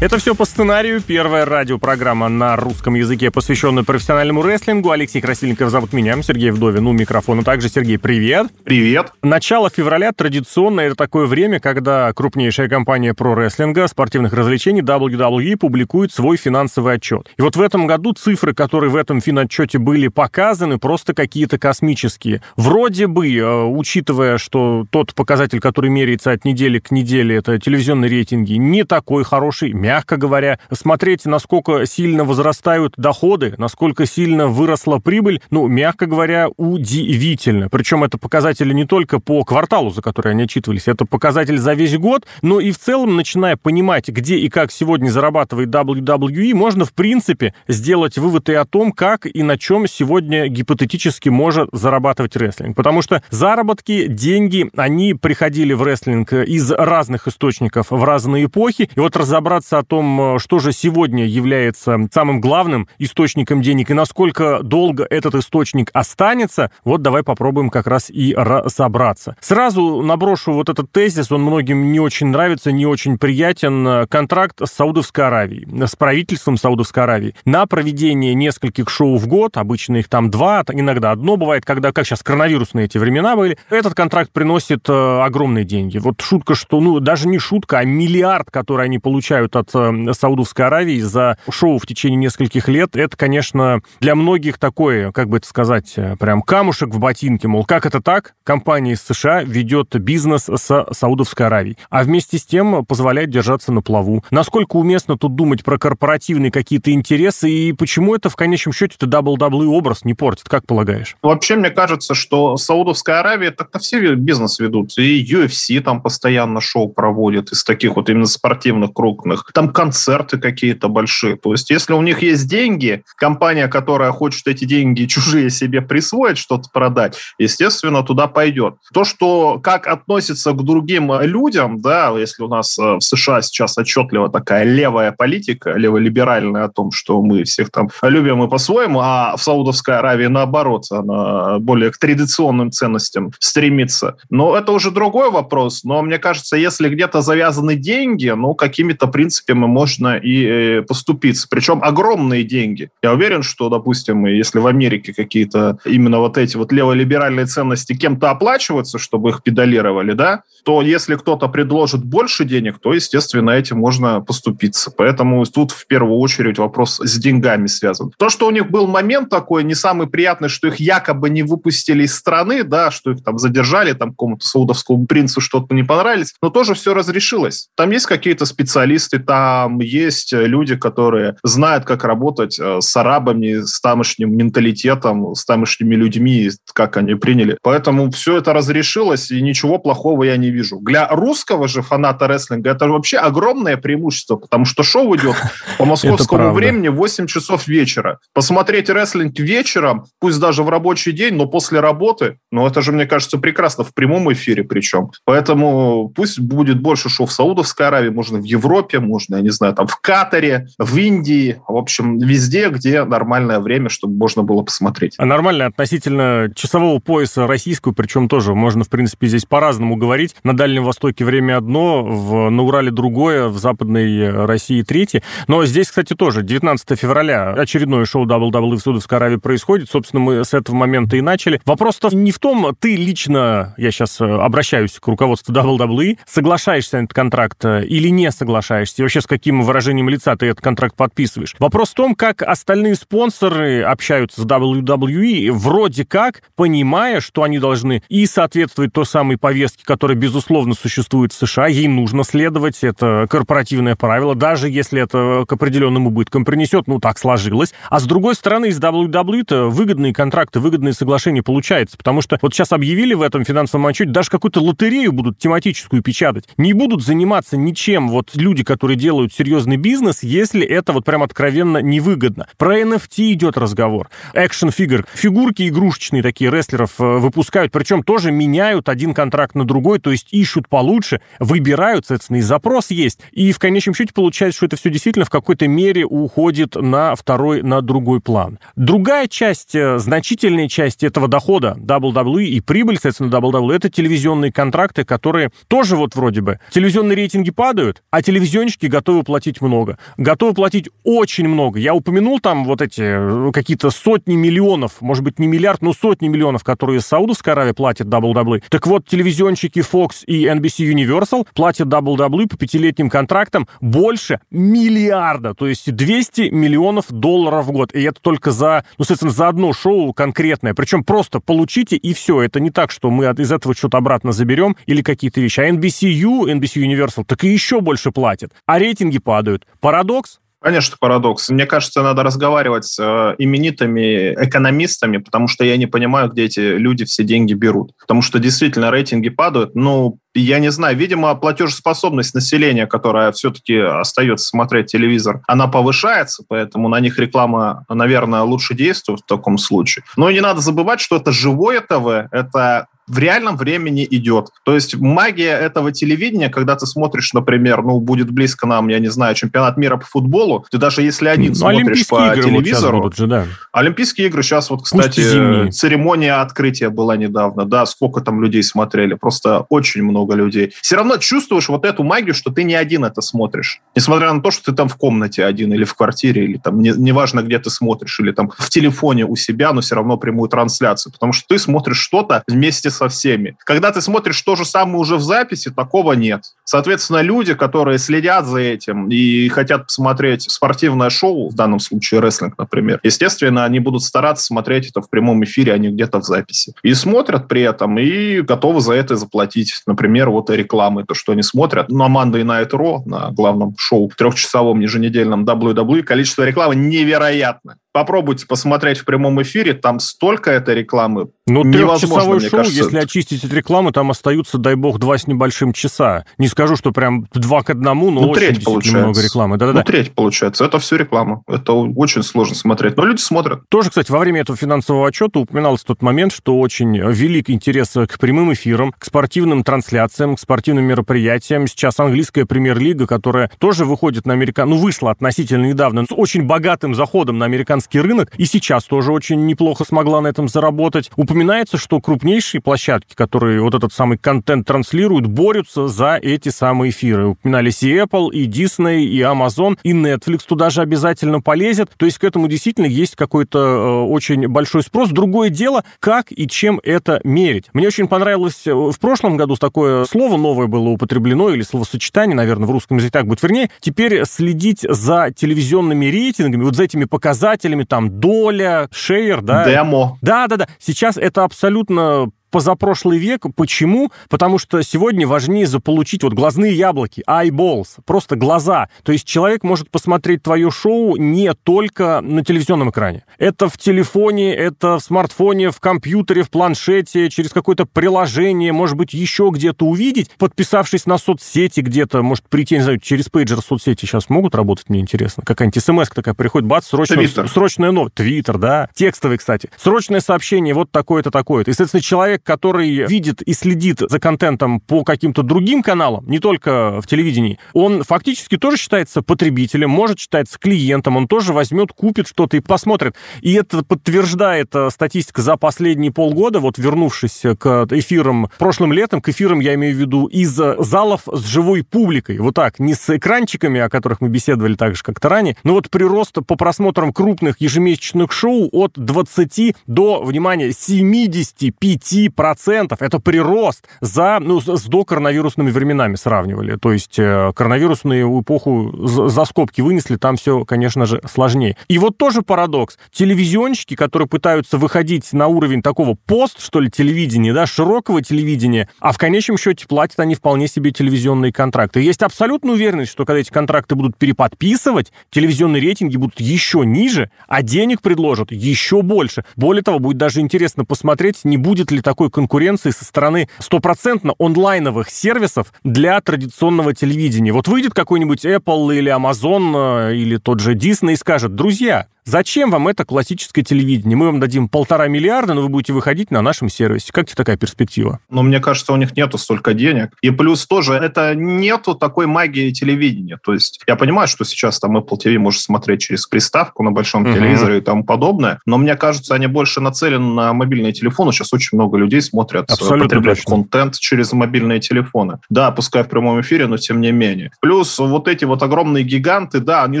Это все по сценарию. Первая радиопрограмма на русском языке, посвященная профессиональному рестлингу. Алексей Красильников зовут меня, Сергей Вдовин у микрофона. Также Сергей, привет. Привет. Начало февраля традиционно это такое время, когда крупнейшая компания про рестлинга, спортивных развлечений WWE публикует свой финансовый отчет. И вот в этом году цифры, которые в этом финотчете были показаны, просто какие-то космические. Вроде бы, э, учитывая, что тот показатель, который меряется от недели к неделе, это телевизионные рейтинги, не такой хороший, мягко говоря, смотреть, насколько сильно возрастают доходы, насколько сильно выросла прибыль, ну, мягко говоря, удивительно. Причем это показатели не только по кварталу, за который они отчитывались, это показатель за весь год, но и в целом, начиная понимать, где и как сегодня зарабатывает WWE, можно, в принципе, сделать выводы о том, как и на чем сегодня гипотетически может зарабатывать рестлинг. Потому что заработки, деньги, они приходили в рестлинг из разных источников в разные эпохи, и вот разобраться о том, э, что же сегодня является самым главным источником денег и насколько долго этот источник останется, вот давай попробуем как раз и разобраться. Сразу наброшу вот этот тезис, он многим не очень нравится, не очень приятен. Контракт с Саудовской Аравией, с правительством Саудовской Аравии на проведение нескольких шоу в год, обычно их там два, иногда одно бывает, когда, как сейчас, коронавирусные эти времена были, этот контракт приносит э, огромные деньги. Вот шутка, что, ну, даже не шутка, а миллиард, который они получают от от Саудовской Аравии за шоу в течение нескольких лет, это, конечно, для многих такое, как бы это сказать, э, прям камушек в ботинке, мол, как это так? Компания из США ведет бизнес с Саудовской Аравией, а вместе с тем позволяет держаться на плаву. Насколько уместно тут думать про корпоративные какие-то интересы и почему это в конечном счете это WWE образ не портит, как полагаешь? Вообще, мне кажется, что Саудовская Аравия так-то все бизнес ведут. И UFC там постоянно шоу проводит из таких вот именно спортивных крупных там концерты какие-то большие. То есть, если у них есть деньги, компания, которая хочет эти деньги чужие себе присвоить, что-то продать, естественно, туда пойдет. То, что как относится к другим людям, да, если у нас э, в США сейчас отчетливо такая левая политика, леволиберальная о том, что мы всех там любим и по-своему, а в Саудовской Аравии наоборот, она более к традиционным ценностям стремится. Но это уже другой вопрос. Но мне кажется, если где-то завязаны деньги, ну, какими-то принципами принципе, можно и э, поступиться. Причем огромные деньги. Я уверен, что, допустим, если в Америке какие-то именно вот эти вот леволиберальные ценности кем-то оплачиваются, чтобы их педалировали, да, то если кто-то предложит больше денег, то, естественно, этим можно поступиться. Поэтому тут в первую очередь вопрос с деньгами связан. То, что у них был момент такой не самый приятный, что их якобы не выпустили из страны, да, что их там задержали, там какому-то саудовскому принцу что-то не понравилось, но тоже все разрешилось. Там есть какие-то специалисты, там есть люди, которые знают, как работать э, с арабами, с тамошним менталитетом, с тамошними людьми, как они приняли. Поэтому все это разрешилось, и ничего плохого я не вижу. Для русского же фаната рестлинга это вообще огромное преимущество, потому что шоу идет по московскому времени 8 часов вечера. Посмотреть рестлинг вечером, пусть даже в рабочий день, но после работы, ну это же, мне кажется, прекрасно, в прямом эфире причем. Поэтому пусть будет больше шоу в Саудовской Аравии, можно в Европе, можно нужно, я не знаю, там в Катаре, в Индии, в общем, везде, где нормальное время, чтобы можно было посмотреть. А нормально относительно часового пояса российского, причем тоже можно, в принципе, здесь по-разному говорить. На Дальнем Востоке время одно, в, на Урале другое, в Западной России третье. Но здесь, кстати, тоже 19 февраля очередное шоу WWE в Судовской Аравии происходит. Собственно, мы с этого момента и начали. Вопрос-то не в том, ты лично, я сейчас э, обращаюсь к руководству WWE, соглашаешься на этот контракт э, или не соглашаешься вообще с каким выражением лица ты этот контракт подписываешь. Вопрос в том, как остальные спонсоры общаются с WWE, вроде как понимая, что они должны и соответствовать той самой повестке, которая, безусловно, существует в США, ей нужно следовать, это корпоративное правило, даже если это к определенному убыткам принесет, ну, так сложилось. А с другой стороны, из WWE-то выгодные контракты, выгодные соглашения получаются, потому что вот сейчас объявили в этом финансовом отчете, даже какую-то лотерею будут тематическую печатать. Не будут заниматься ничем вот люди, которые делают серьезный бизнес, если это вот прям откровенно невыгодно. Про NFT идет разговор. Action фигур, фигурки игрушечные такие рестлеров э, выпускают, причем тоже меняют один контракт на другой, то есть ищут получше, выбирают, соответственно, и запрос есть. И в конечном счете получается, что это все действительно в какой-то мере уходит на второй, на другой план. Другая часть, э, значительная часть этого дохода WWE и прибыль, соответственно, WWE, это телевизионные контракты, которые тоже вот вроде бы телевизионные рейтинги падают, а телевизионщики готовы платить много. Готовы платить очень много. Я упомянул там вот эти э, какие-то сотни миллионов, может быть, не миллиард, но сотни миллионов, которые Саудовская Аравия платит WWE. Так вот, телевизионщики Fox и NBC Universal платят WWE по пятилетним контрактам больше миллиарда, то есть 200 миллионов долларов в год. И это только за, ну, соответственно, за одно шоу конкретное. Причем просто получите и все. Это не так, что мы из этого что-то обратно заберем или какие-то вещи. А NBCU, NBC Universal, так и еще больше платят. А рейтинги падают. Парадокс? Конечно, парадокс. Мне кажется, надо разговаривать с э, именитыми экономистами, потому что я не понимаю, где эти люди все деньги берут. Потому что действительно рейтинги падают. Ну, я не знаю, видимо, платежеспособность населения, которая все-таки остается смотреть телевизор, она повышается, поэтому на них реклама, наверное, лучше действует в таком случае. Но не надо забывать, что это живое ТВ, это в реальном времени идет. То есть магия этого телевидения, когда ты смотришь, например, ну, будет близко нам, я не знаю, чемпионат мира по футболу, ты даже если один ну, смотришь по телевизору... Вот же, да. Олимпийские игры сейчас вот, кстати, церемония открытия была недавно, да, сколько там людей смотрели, просто очень много людей. Все равно чувствуешь вот эту магию, что ты не один это смотришь. Несмотря на то, что ты там в комнате один или в квартире, или там, не, неважно, где ты смотришь, или там в телефоне у себя, но все равно прямую трансляцию, потому что ты смотришь что-то вместе со всеми. Когда ты смотришь то же самое уже в записи, такого нет. Соответственно, люди, которые следят за этим и хотят посмотреть спортивное шоу, в данном случае рестлинг, например, естественно, они будут стараться смотреть это в прямом эфире, а не где-то в записи. И смотрят при этом, и готовы за это заплатить. Например, вот рекламы, то, что они смотрят на Monday Night Raw, на главном шоу трехчасовом еженедельном WWE, количество рекламы невероятно попробуйте посмотреть в прямом эфире, там столько этой рекламы. Ну, трехчасовой шоу, кажется, если очистить от рекламы, там остаются, дай бог, два с небольшим часа. Не скажу, что прям два к одному, но ну, очень треть получается. много рекламы. Да-да-да. Ну, треть получается. Это все реклама. Это очень сложно смотреть. Но люди смотрят. Тоже, кстати, во время этого финансового отчета упоминался тот момент, что очень велик интерес к прямым эфирам, к спортивным трансляциям, к спортивным мероприятиям. Сейчас английская премьер-лига, которая тоже выходит на американ... ну, вышла относительно недавно, с очень богатым заходом на американский американский рынок, и сейчас тоже очень неплохо смогла на этом заработать. Упоминается, что крупнейшие площадки, которые вот этот самый контент транслируют, борются за эти самые эфиры. Упоминались и Apple, и Disney, и Amazon, и Netflix туда же обязательно полезет. То есть к этому действительно есть какой-то э, очень большой спрос. Другое дело, как и чем это мерить. Мне очень понравилось э, в прошлом году такое слово новое было употреблено, или словосочетание, наверное, в русском языке так будет вернее. Теперь следить за телевизионными рейтингами, вот за этими показателями, показателями, там, доля, шейер, да. Демо. Да-да-да. Сейчас это абсолютно позапрошлый век. Почему? Потому что сегодня важнее заполучить вот глазные яблоки, eyeballs, просто глаза. То есть человек может посмотреть твое шоу не только на телевизионном экране. Это в телефоне, это в смартфоне, в компьютере, в планшете, через какое-то приложение, может быть, еще где-то увидеть, подписавшись на соцсети где-то, может прийти, не знаю, через пейджер соцсети сейчас могут работать, мне интересно. Какая-нибудь смс такая приходит, бац, срочно, срочная новость. Твиттер, да. Текстовый, кстати. Срочное сообщение, вот такое-то, такое-то. И, соответственно, человек человек, который видит и следит за контентом по каким-то другим каналам, не только в телевидении, он фактически тоже считается потребителем, может считаться клиентом, он тоже возьмет, купит что-то и посмотрит. И это подтверждает э, статистика за последние полгода, вот вернувшись к эфирам прошлым летом, к эфирам я имею в виду из залов с живой публикой, вот так, не с экранчиками, о которых мы беседовали так же как-то ранее, но вот прирост по просмотрам крупных ежемесячных шоу от 20 до, внимание, 75 10%. Это прирост за, ну, с докоронавирусными временами сравнивали. То есть э, коронавирусную эпоху за скобки вынесли, там все, конечно же, сложнее. И вот тоже парадокс. Телевизионщики, которые пытаются выходить на уровень такого пост, что ли, телевидения, да, широкого телевидения, а в конечном счете платят они вполне себе телевизионные контракты. есть абсолютная уверенность, что когда эти контракты будут переподписывать, телевизионные рейтинги будут еще ниже, а денег предложат еще больше. Более того, будет даже интересно посмотреть, не будет ли такого никакой конкуренции со стороны стопроцентно онлайновых сервисов для традиционного телевидения. Вот выйдет какой-нибудь Apple или Amazon э, или тот же Disney и скажет, друзья, Зачем вам это классическое телевидение? Мы вам дадим полтора миллиарда, но вы будете выходить на нашем сервисе. Как тебе такая перспектива? Ну, мне кажется, у них нету столько денег. И плюс тоже, это нету такой магии телевидения. То есть я понимаю, что сейчас там Apple TV может смотреть через приставку на большом uh-huh. телевизоре и тому подобное, но мне кажется, они больше нацелены на мобильные телефоны. Сейчас очень много людей смотрят, Абсолютно потребляют точно. контент через мобильные телефоны. Да, пускай в прямом эфире, но тем не менее. Плюс вот эти вот огромные гиганты, да, они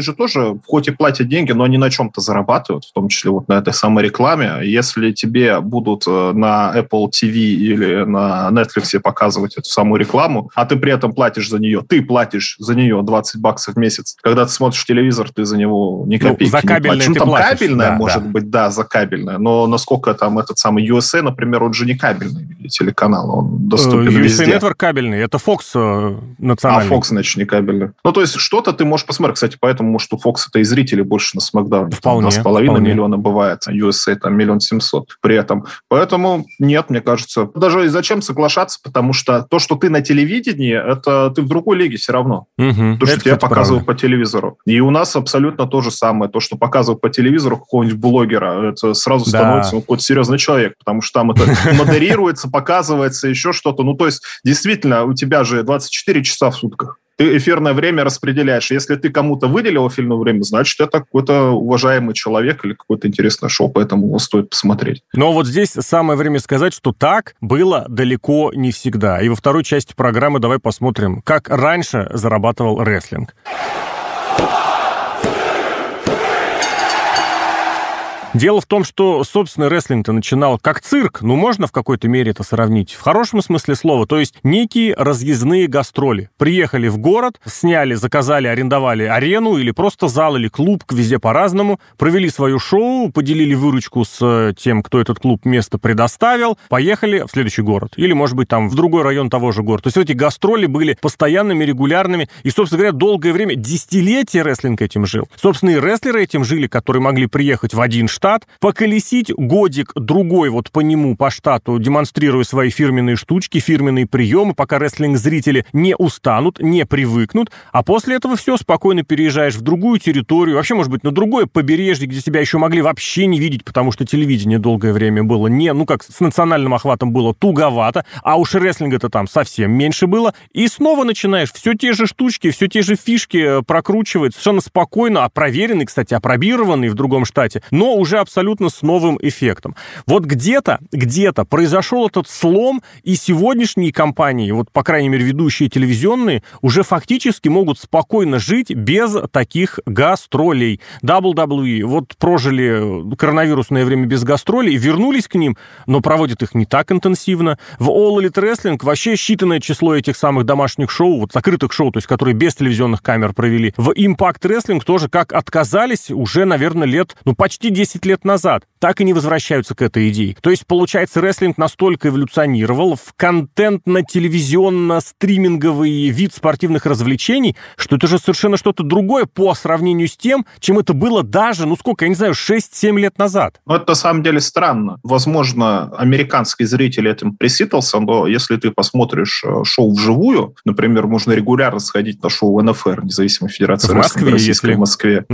же тоже, хоть и платят деньги, но они на чем-то зарабатывают, в том числе вот на этой самой рекламе. Если тебе будут э, на Apple TV или на Netflix показывать эту самую рекламу, а ты при этом платишь за нее, ты платишь за нее 20 баксов в месяц. Когда ты смотришь телевизор, ты за него ни Ну, копейки за не платишь. Ну, там платишь, кабельное, да, может да. быть, да, за кабельное, но насколько там этот самый USA, например, он же не кабельный телеканал, он доступен Э, USA везде. Network кабельный, это Fox э, А национальный. Fox, значит, не кабельный. Ну, то есть что-то ты можешь посмотреть. Кстати, поэтому, может, у Fox это и зрители больше на Смакдауне. Вполне, Два с половиной вполне. миллиона бывает. а USA там миллион семьсот при этом. Поэтому нет, мне кажется. Даже и зачем соглашаться, потому что то, что ты на телевидении, это ты в другой лиге все равно. Мгм. То, что Это, тебя показывают правда. по телевизору. И у нас абсолютно то же самое. То, что показывают по телевизору какого-нибудь блогера, это сразу Да. становится ну, какой-то серьезный человек, потому что там это модерируется, показывается, еще что-то. Ну, то есть, действительно, у тебя же 24 часа в сутках. Ты эфирное время распределяешь. Если ты кому-то выделил эфирное время, значит, это какой-то уважаемый человек или какое-то интересное шоу, поэтому его стоит посмотреть. Но вот здесь самое время сказать, что так было далеко не всегда. И во второй части программы давай посмотрим, как раньше зарабатывал рестлинг. Дело в том, что, собственно, рестлинг-то начинал как цирк, ну, можно в какой-то мере это сравнить, в хорошем смысле слова, то есть некие разъездные гастроли. Приехали в город, сняли, заказали, арендовали арену или просто зал или клуб, везде по-разному, провели свое шоу, поделили выручку с э, тем, кто этот клуб место предоставил, поехали в следующий город. Или, может быть, там в другой район того же города. То есть эти гастроли были постоянными, регулярными, и, собственно говоря, долгое время, десятилетия рестлинг этим жил. Собственно, и рестлеры этим жили, которые могли приехать в один штат, поколесить годик-другой вот по нему, по штату, демонстрируя свои фирменные штучки, фирменные приемы, пока рестлинг-зрители не устанут, не привыкнут, а после этого все, спокойно переезжаешь в другую территорию, вообще, может быть, на другое побережье, где тебя еще могли вообще не видеть, потому что телевидение долгое время было не, ну как, с национальным охватом было туговато, а уж рестлинга-то там совсем меньше было, и снова начинаешь все те же штучки, все те же фишки э, прокручивать совершенно спокойно, а проверенный, кстати, опробированный в другом штате, но уже абсолютно с новым эффектом. Вот где-то, где-то произошел этот слом, и сегодняшние компании, вот, по крайней мере, ведущие телевизионные, уже фактически могут спокойно жить без таких гастролей. WWE вот прожили коронавирусное время без гастролей, вернулись к ним, но проводят их не так интенсивно. В All Elite Wrestling вообще считанное число этих самых домашних шоу, вот закрытых шоу, то есть которые без телевизионных камер провели. В Impact Wrestling тоже как отказались уже, наверное, лет, ну, почти 10 лет назад. Так и не возвращаются к этой идее. То есть, получается, рестлинг настолько эволюционировал в контентно-телевизионно-стриминговый вид спортивных развлечений, что это же совершенно что-то другое по сравнению с тем, чем это было даже, ну сколько, я не знаю, 6-7 лет назад. Ну, это на самом деле странно. Возможно, американский зритель этим присытился, но если ты посмотришь э, шоу вживую, например, можно регулярно сходить на шоу НФР, независимой федерации В Москве, российской если- в Москве.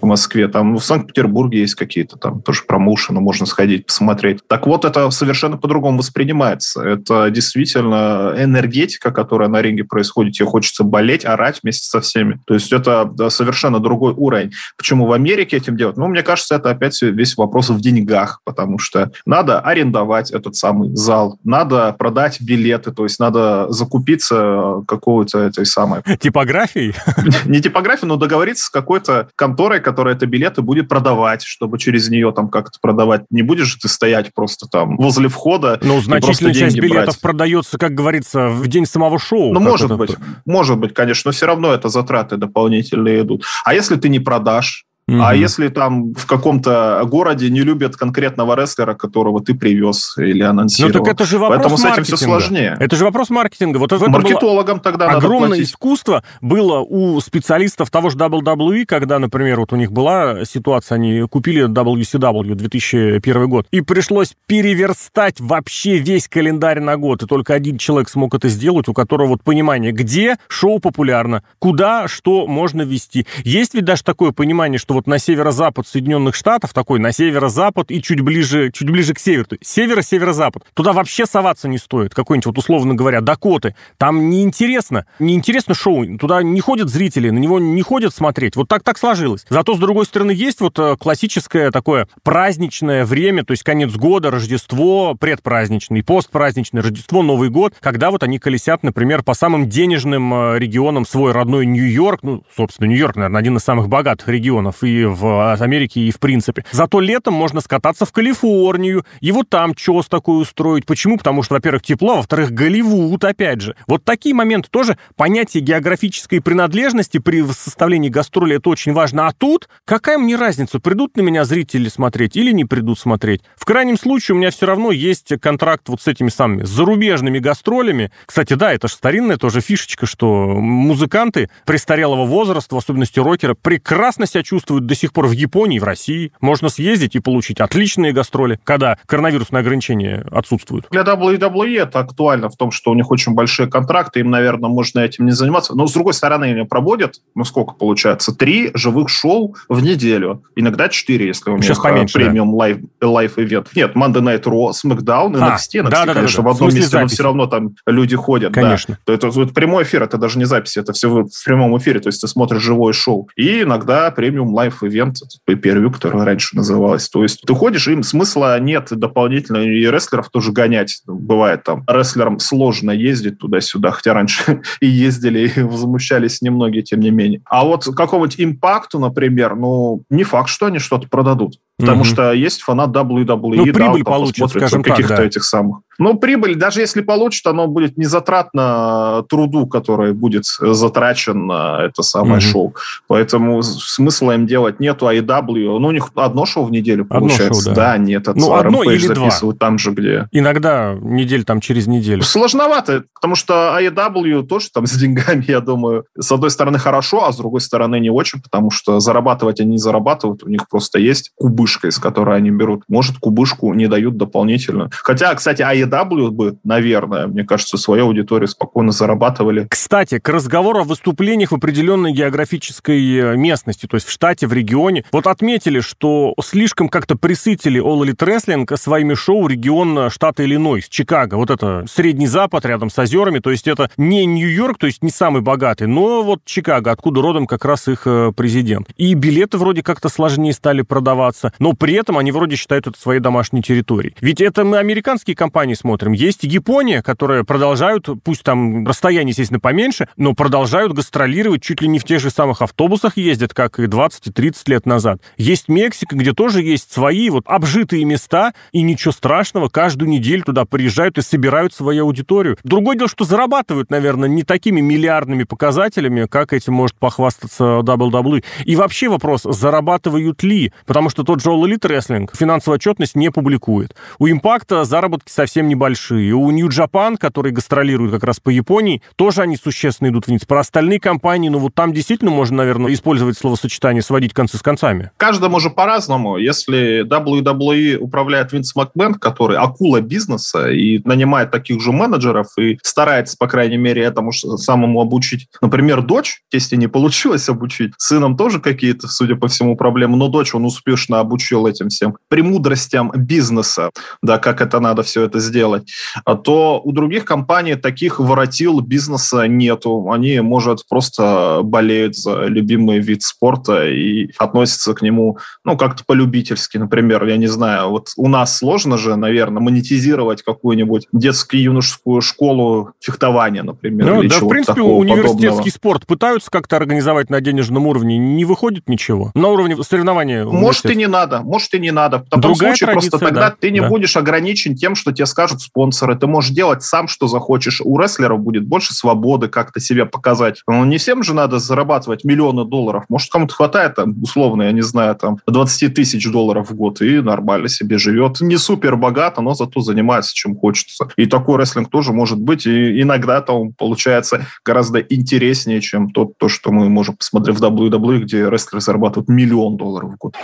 в Москве, там ну, в Санкт-Петербурге есть какие-то там тоже промоушены, можно сходить, посмотреть. Так вот, это совершенно по-другому воспринимается. Это действительно энергетика, которая на ринге происходит. Тебе хочется болеть, орать вместе со всеми. То есть это да, совершенно другой уровень. Почему в Америке этим делать? Ну, мне кажется, это опять весь вопрос в деньгах, потому что надо арендовать этот самый зал, надо продать билеты, то есть надо закупиться какого-то этой самой Типографией? не типографию, но договориться с какой-то конторой, которая это билеты будет продавать, чтобы через нее там как-то продавать. Не будешь ты стоять просто там возле входа Ну, значительная часть билетов брать. продается, как говорится, в день самого шоу. Ну, может это- быть, может быть, конечно, но все равно это затраты дополнительные идут. А если ты не продашь, Угу. А если там в каком-то городе не любят конкретного рестлера, которого ты привез или анонсировал? Ну так это же вопрос Поэтому с этим все сложнее. Это же вопрос маркетинга. Вот это Маркетологам тогда Огромное надо искусство было у специалистов того же WWE, когда, например, вот у них была ситуация, они купили WCW 2001 год, и пришлось переверстать вообще весь календарь на год, и только один человек смог это сделать, у которого вот понимание, где шоу популярно, куда что можно вести. Есть ведь даже такое понимание, что вот на северо-запад Соединенных Штатов, такой на северо-запад и чуть ближе, чуть ближе к северу, северо-северо-запад, туда вообще соваться не стоит, какой-нибудь вот условно говоря Дакоты. Там неинтересно, неинтересно шоу, туда не ходят зрители, на него не ходят смотреть. Вот так так сложилось. Зато, с другой стороны, есть вот э, классическое такое праздничное время, то есть конец года, Рождество, предпраздничный, постпраздничный, Рождество, Новый год, когда вот они колесят, например, по самым денежным э, регионам свой родной Нью-Йорк, ну, собственно, Нью-Йорк, наверное, один из самых богатых регионов и в Америке, и в принципе. Зато летом можно скататься в Калифорнию, и вот там чёс такой устроить. Почему? Потому что, во-первых, тепло, а во-вторых, Голливуд, опять же. Вот такие моменты тоже, понятие географической принадлежности при составлении гастроли, это очень важно. А тут какая мне разница, придут на меня зрители смотреть или не придут смотреть? В крайнем случае у меня все равно есть контракт вот с этими самыми зарубежными гастролями. Кстати, да, это же старинная тоже фишечка, что музыканты престарелого возраста, в особенности рокеры, прекрасно себя чувствуют до сих пор в Японии, в России. Можно съездить и получить отличные гастроли, когда коронавирусные ограничения отсутствуют. Для WWE это актуально в том, что у них очень большие контракты, им, наверное, можно этим не заниматься. Но, с другой стороны, они проводят, ну, сколько получается, три живых шоу в неделю. Иногда четыре, если у Сейчас них поменьше, премиум да. лайф ивент. Нет, Monday Night Raw, SmackDown, NXT, а, NXT, да, да, конечно, да, да, в одном в месте, записи. но все равно там люди ходят. Конечно. Да. Это, это, это прямой эфир, это даже не запись, это все в прямом эфире, то есть ты смотришь живое шоу. И иногда премиум лайф ивент, pay который раньше называлось. То есть ты ходишь, им смысла нет дополнительно, и рестлеров тоже гонять. Бывает там, рестлерам сложно ездить туда-сюда, хотя раньше и ездили, и возмущались немногие, тем не менее. А вот какого-нибудь импакту, например, ну, не факт, что они что-то продадут. Потому mm-hmm. что есть фанат WWE, ну, да, прибыль получит, скажем каких-то да. этих самых. Но прибыль, даже если получит, оно будет не затратно труду, который будет затрачен на это самое mm-hmm. шоу. Поэтому смысла им делать нету. А EW, ну, у них одно шоу в неделю получается. Одно шоу, да. да, нет, это ну, одно или записывают два. там же, где... Иногда недель там через неделю. Сложновато, потому что AEW тоже там с деньгами, я думаю, с одной стороны хорошо, а с другой стороны не очень, потому что зарабатывать они не зарабатывают, у них просто есть кубышка, из которой они берут. Может, кубышку не дают дополнительно. Хотя, кстати, AEW бы, наверное, мне кажется, свою аудиторию спокойно зарабатывали. Кстати, к разговору о выступлениях в определенной географической э, местности, то есть в штате, в регионе, вот отметили, что слишком как-то присытили All Elite Wrestling своими шоу регион штата Иллинойс, Чикаго. Вот это Средний Запад рядом с озерами, то есть это не Нью-Йорк, то есть не самый богатый, но вот Чикаго, откуда родом как раз их э, президент. И билеты вроде как-то сложнее стали продаваться, но при этом они вроде считают это своей домашней территорией. Ведь это мы американские компании смотрим. Есть Япония, которая продолжают, пусть там расстояние, естественно, поменьше, но продолжают гастролировать чуть ли не в тех же самых автобусах ездят, как и 20 и 30 лет назад. Есть Мексика, где тоже есть свои вот обжитые места, и ничего страшного, каждую неделю туда приезжают и собирают свою аудиторию. Другое дело, что зарабатывают, наверное, не такими миллиардными показателями, как этим может похвастаться WWE. И вообще вопрос, зарабатывают ли? Потому что тот All Elite Wrestling финансовую отчетность не публикует. У Импакта заработки совсем небольшие. У New Japan, который гастролирует как раз по Японии, тоже они существенно идут вниз. Про остальные компании, ну вот там действительно можно, наверное, использовать словосочетание «сводить концы с концами». Каждому же по-разному. Если WWE управляет Винс Макмен, который акула бизнеса и нанимает таких же менеджеров и старается, по крайней мере, этому самому обучить, например, дочь, если не получилось обучить, сыном тоже какие-то, судя по всему, проблемы, но дочь он успешно обучил этим всем премудростям бизнеса, да, как это надо все это сделать, а то у других компаний таких воротил бизнеса нету. Они, может, просто болеют за любимый вид спорта и относятся к нему, ну, как-то полюбительски, например, я не знаю, вот у нас сложно же, наверное, монетизировать какую-нибудь детскую юношескую школу фехтования, например, ну, да, в принципе, университетский подобного. спорт пытаются как-то организовать на денежном уровне, не выходит ничего. На уровне соревнования. Может, и не надо, может, и не надо. В таком Другая случае просто тогда да, ты не да. будешь ограничен тем, что тебе скажут, скажут спонсоры, ты можешь делать сам, что захочешь. У рестлеров будет больше свободы как-то себя показать. Но не всем же надо зарабатывать миллионы долларов. Может, кому-то хватает, там, условно, я не знаю, там, 20 тысяч долларов в год и нормально себе живет. Не супер богато, но зато занимается чем хочется. И такой рестлинг тоже может быть. И иногда там получается гораздо интереснее, чем тот, то, что мы можем посмотреть в WWE, где рестлеры зарабатывают миллион долларов в год.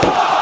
Oh!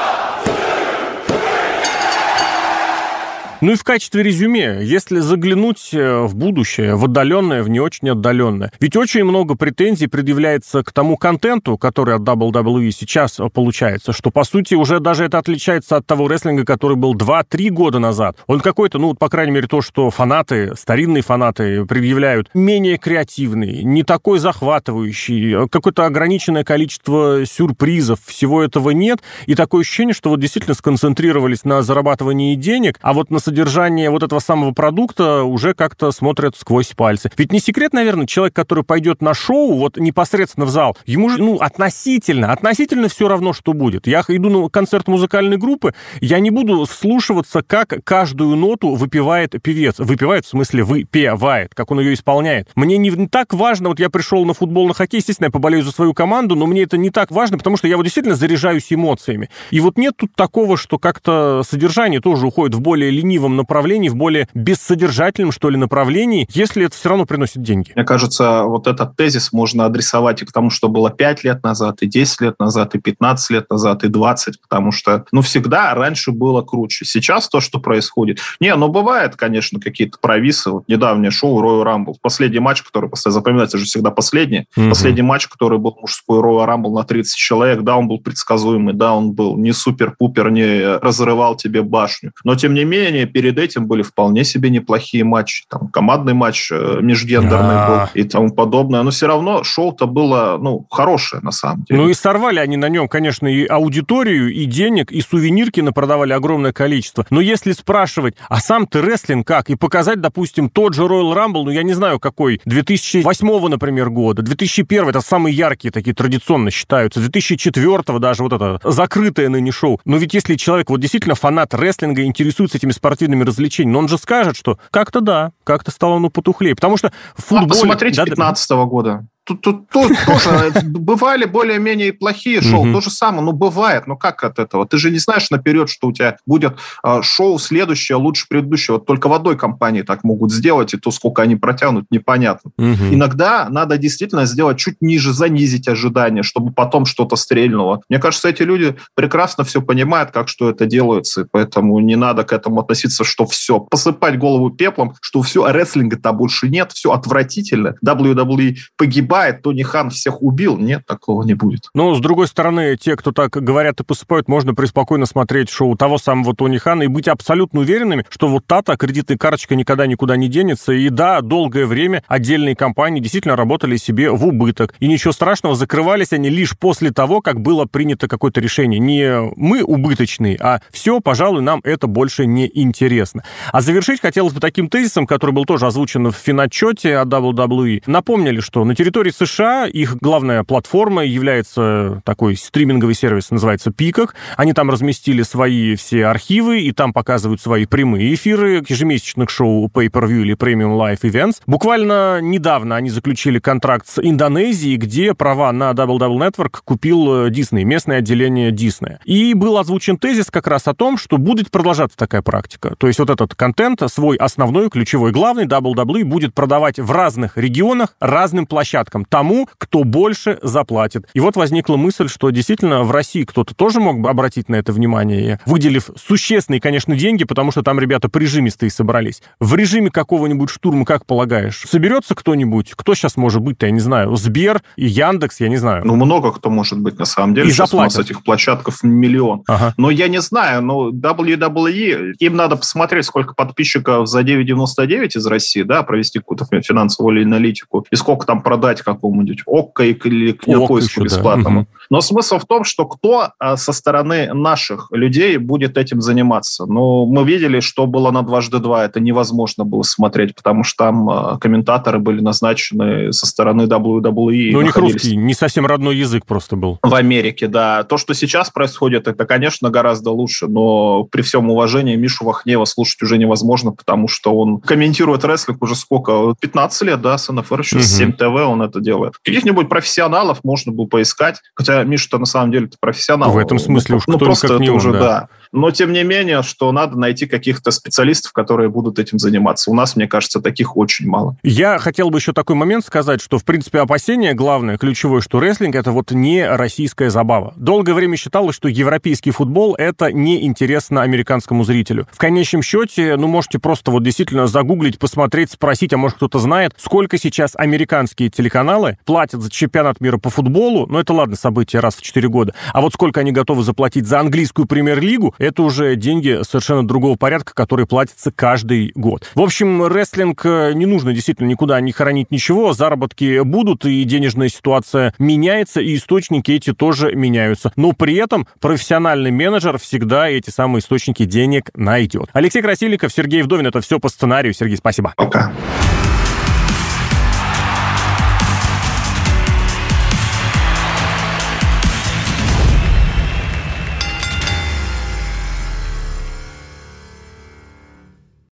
Ну и в качестве резюме, если заглянуть э, в будущее, в отдаленное, в не очень отдаленное, ведь очень много претензий предъявляется к тому контенту, который от WWE сейчас получается, что, по сути, уже даже это отличается от того рестлинга, который был 2-3 года назад. Он какой-то, ну, по крайней мере, то, что фанаты, старинные фанаты предъявляют, менее креативный, не такой захватывающий, какое-то ограниченное количество сюрпризов, всего этого нет, и такое ощущение, что вот действительно сконцентрировались на зарабатывании денег, а вот на содержание вот этого самого продукта уже как-то смотрят сквозь пальцы. Ведь не секрет, наверное, человек, который пойдет на шоу, вот непосредственно в зал, ему же, ну, относительно, относительно все равно, что будет. Я иду на концерт музыкальной группы, я не буду вслушиваться, как каждую ноту выпивает певец. Выпивает, в смысле, выпивает, как он ее исполняет. Мне не так важно, вот я пришел на футбол, на хоккей, естественно, я поболею за свою команду, но мне это не так важно, потому что я вот действительно заряжаюсь эмоциями. И вот нет тут такого, что как-то содержание тоже уходит в более ленивый ленивом направлении, в более бессодержательном, что ли, направлении, если это все равно приносит деньги? Мне кажется, вот этот тезис можно адресовать и к тому, что было 5 лет назад, и 10 лет назад, и 15 лет назад, и 20, потому что, ну, всегда раньше было круче. Сейчас то, что происходит... Не, ну, бывает, конечно, какие-то провисы. Вот недавнее шоу Royal Rumble. Последний матч, который постоянно запоминается же всегда последний. Угу. Последний матч, который был мужской Royal Rumble на 30 человек, да, он был предсказуемый, да, он был не супер-пупер, не разрывал тебе башню. Но, тем не менее, перед этим были вполне себе неплохие матчи. Там командный матч э, межгендерный да. был и тому подобное. Но все равно шоу-то было, ну, хорошее на самом деле. Ну и сорвали они на нем, конечно, и аудиторию, и денег, и сувенирки напродавали огромное количество. Но если спрашивать, а сам ты рестлинг как? И показать, допустим, тот же Royal Rumble, ну я не знаю какой, 2008, например, года, 2001, это самые яркие такие традиционно считаются, 2004 даже вот это закрытое ныне шоу. Но ведь если человек вот действительно фанат рестлинга, интересуется этими спортивными спортивными развлечениями, но он же скажет, что как-то да, как-то стало ну потухлее. Потому что в футболе... А посмотрите да, 15 -го года тут, тут, тут тоже бывали более-менее плохие шоу, то же самое, ну, бывает, ну, как от этого? Ты же не знаешь наперед, что у тебя будет а, шоу следующее лучше предыдущего. Только в одной компании так могут сделать, и то, сколько они протянут, непонятно. Иногда надо действительно сделать чуть ниже, занизить ожидания, чтобы потом что-то стрельнуло. Мне кажется, эти люди прекрасно все понимают, как что это делается, и поэтому не надо к этому относиться, что все, посыпать голову пеплом, что все, а рестлинга-то больше нет, все отвратительно, WWE погибает, бывает, Тони Хан всех убил. Нет, такого не будет. Но, с другой стороны, те, кто так говорят и посыпают, можно преспокойно смотреть шоу того самого Тони Хана и быть абсолютно уверенными, что вот та-то кредитная карточка никогда никуда не денется. И да, долгое время отдельные компании действительно работали себе в убыток. И ничего страшного, закрывались они лишь после того, как было принято какое-то решение. Не мы убыточные, а все, пожалуй, нам это больше не интересно. А завершить хотелось бы таким тезисом, который был тоже озвучен в финотчете от WWE. Напомнили, что на территории территории США их главная платформа является такой стриминговый сервис, называется Пикок. Они там разместили свои все архивы, и там показывают свои прямые эфиры ежемесячных шоу Pay-Per-View или Premium Live Events. Буквально недавно они заключили контракт с Индонезией, где права на Double Double Network купил Disney, местное отделение Disney. И был озвучен тезис как раз о том, что будет продолжаться такая практика. То есть вот этот контент, свой основной, ключевой, главный, WWE будет продавать в разных регионах разным площадкам порядком тому, кто больше заплатит. И вот возникла мысль, что действительно в России кто-то тоже мог бы обратить на это внимание, выделив существенные, конечно, деньги, потому что там ребята прижимистые собрались. В режиме какого-нибудь штурма, как полагаешь, соберется кто-нибудь? Кто сейчас может быть-то, я не знаю, Сбер и Яндекс, я не знаю. Ну, много кто может быть, на самом деле. И сейчас заплатят. у нас этих площадков миллион. Ага. Но я не знаю, но WWE, им надо посмотреть, сколько подписчиков за 9,99 из России, да, провести какую-то финансовую аналитику, и сколько там продать какому-нибудь ОККО или к поиску бесплатному. Да. Но смысл в том, что кто а, со стороны наших людей будет этим заниматься. Ну, мы видели, что было на дважды два. Это невозможно было смотреть, потому что там а, комментаторы были назначены со стороны WWE. Ну, у них русский, не совсем родной язык просто был. В Америке, да. То, что сейчас происходит, это, конечно, гораздо лучше, но при всем уважении Мишу Вахнева слушать уже невозможно, потому что он комментирует рестлинг уже сколько? 15 лет, да, с НФР, еще угу. с 7 ТВ он это делает. Каких-нибудь профессионалов можно было поискать, хотя Миша-то на самом деле профессионал. В этом смысле ну, уж ну, кто просто как не он, уже, да. да. Но, тем не менее, что надо найти каких-то специалистов, которые будут этим заниматься. У нас, мне кажется, таких очень мало. Я хотел бы еще такой момент сказать, что, в принципе, опасение главное, ключевое, что рестлинг — это вот не российская забава. Долгое время считалось, что европейский футбол — это неинтересно американскому зрителю. В конечном счете, ну, можете просто вот действительно загуглить, посмотреть, спросить, а может кто-то знает, сколько сейчас американские телеканалы платят за чемпионат мира по футболу, ну, это ладно, событие раз в 4 года, а вот сколько они готовы заплатить за английскую премьер-лигу, это уже деньги совершенно другого порядка, которые платятся каждый год. В общем, рестлинг э, не нужно действительно никуда не хоронить ничего, заработки будут, и денежная ситуация меняется, и источники эти тоже меняются. Но при этом профессиональный менеджер всегда эти самые источники денег найдет. Алексей Красильников, Сергей Вдовин, это все по сценарию. Сергей, спасибо. Пока.